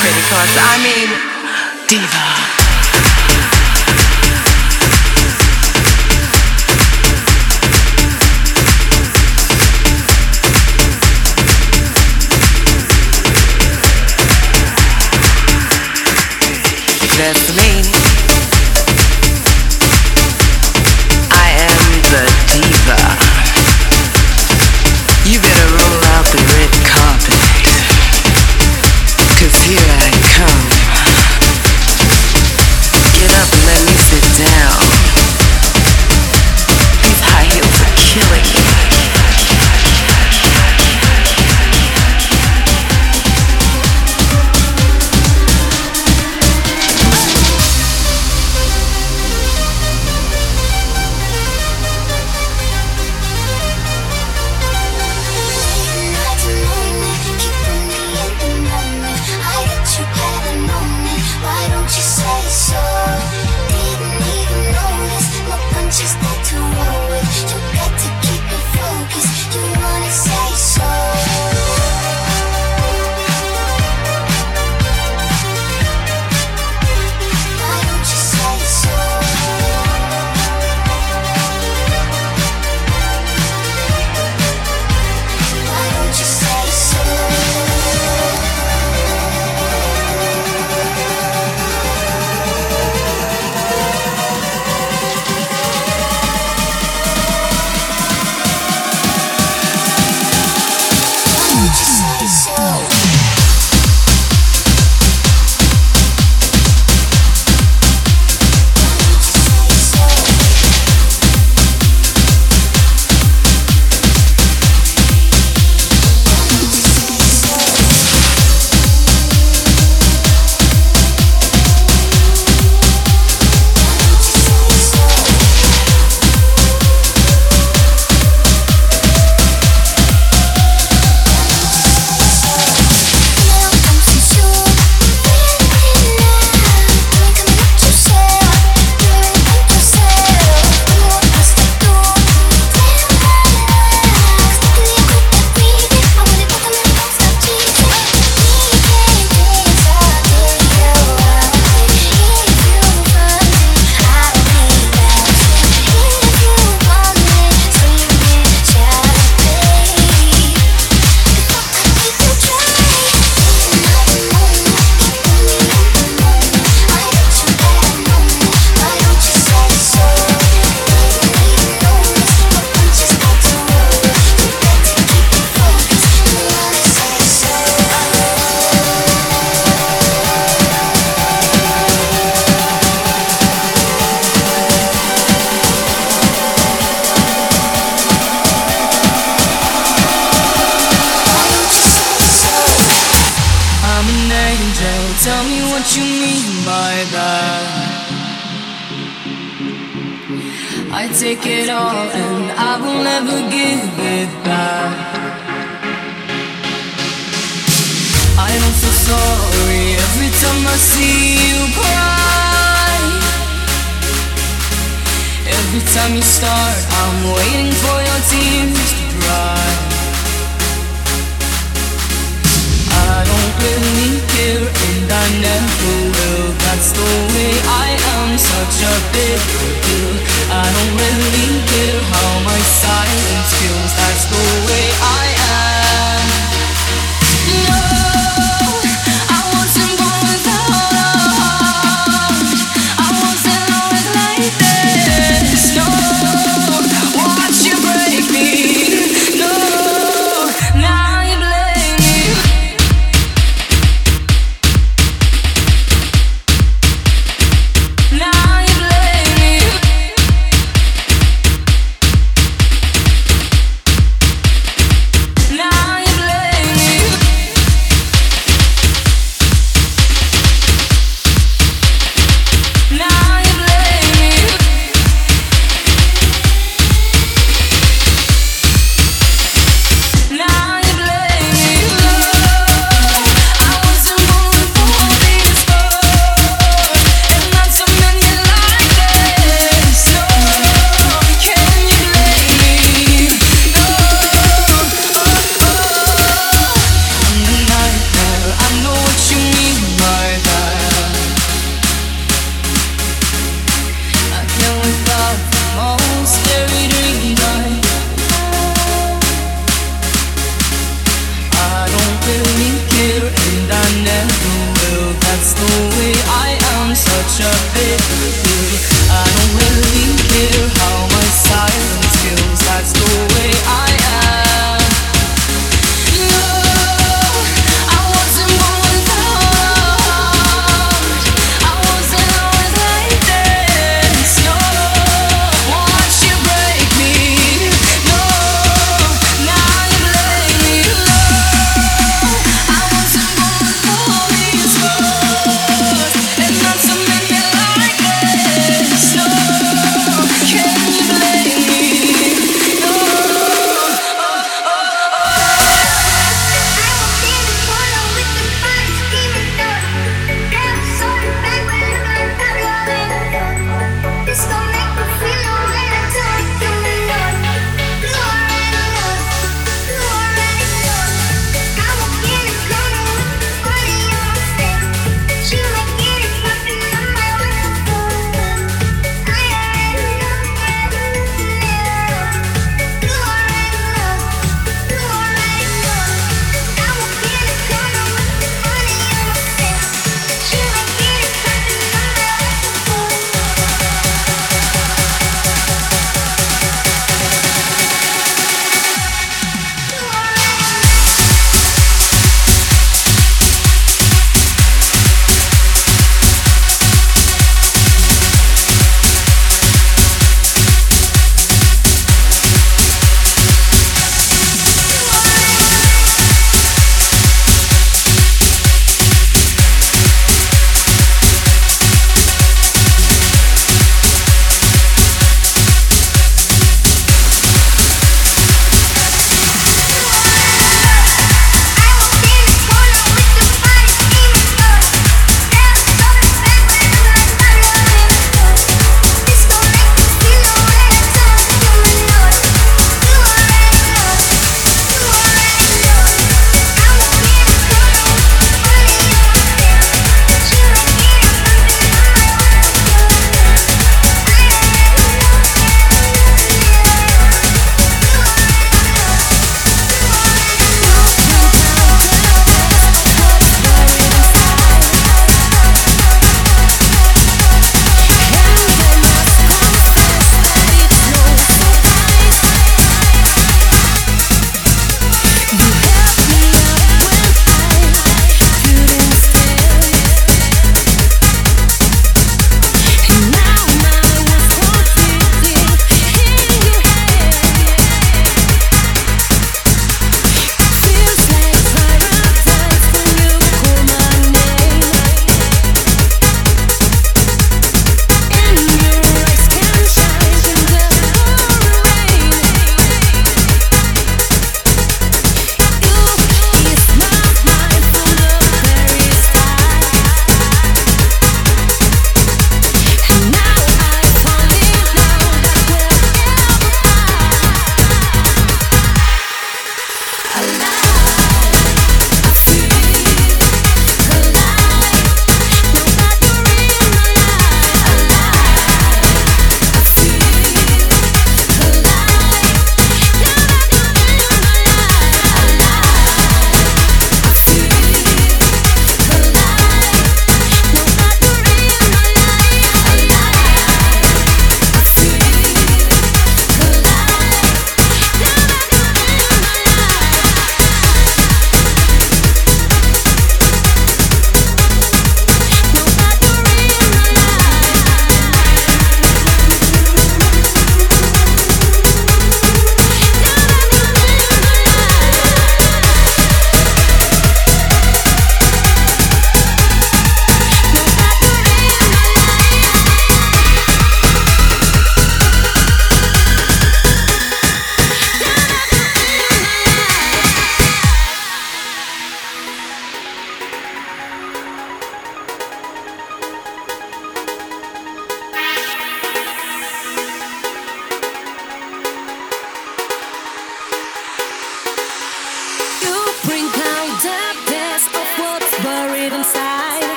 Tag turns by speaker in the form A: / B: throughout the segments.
A: pretty cards. I mean, diva. That's.
B: Every time I see you cry. Every time you start, I'm waiting for your tears to dry. Really care and I never will. That's the way I am, such a big deal. I don't really care how my silence feels. That's the way I am. No,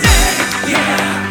B: yeah.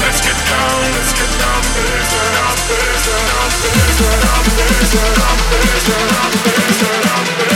B: let's get down, let's get down, bass it up, bass it up, it up, it up, it
C: up, it.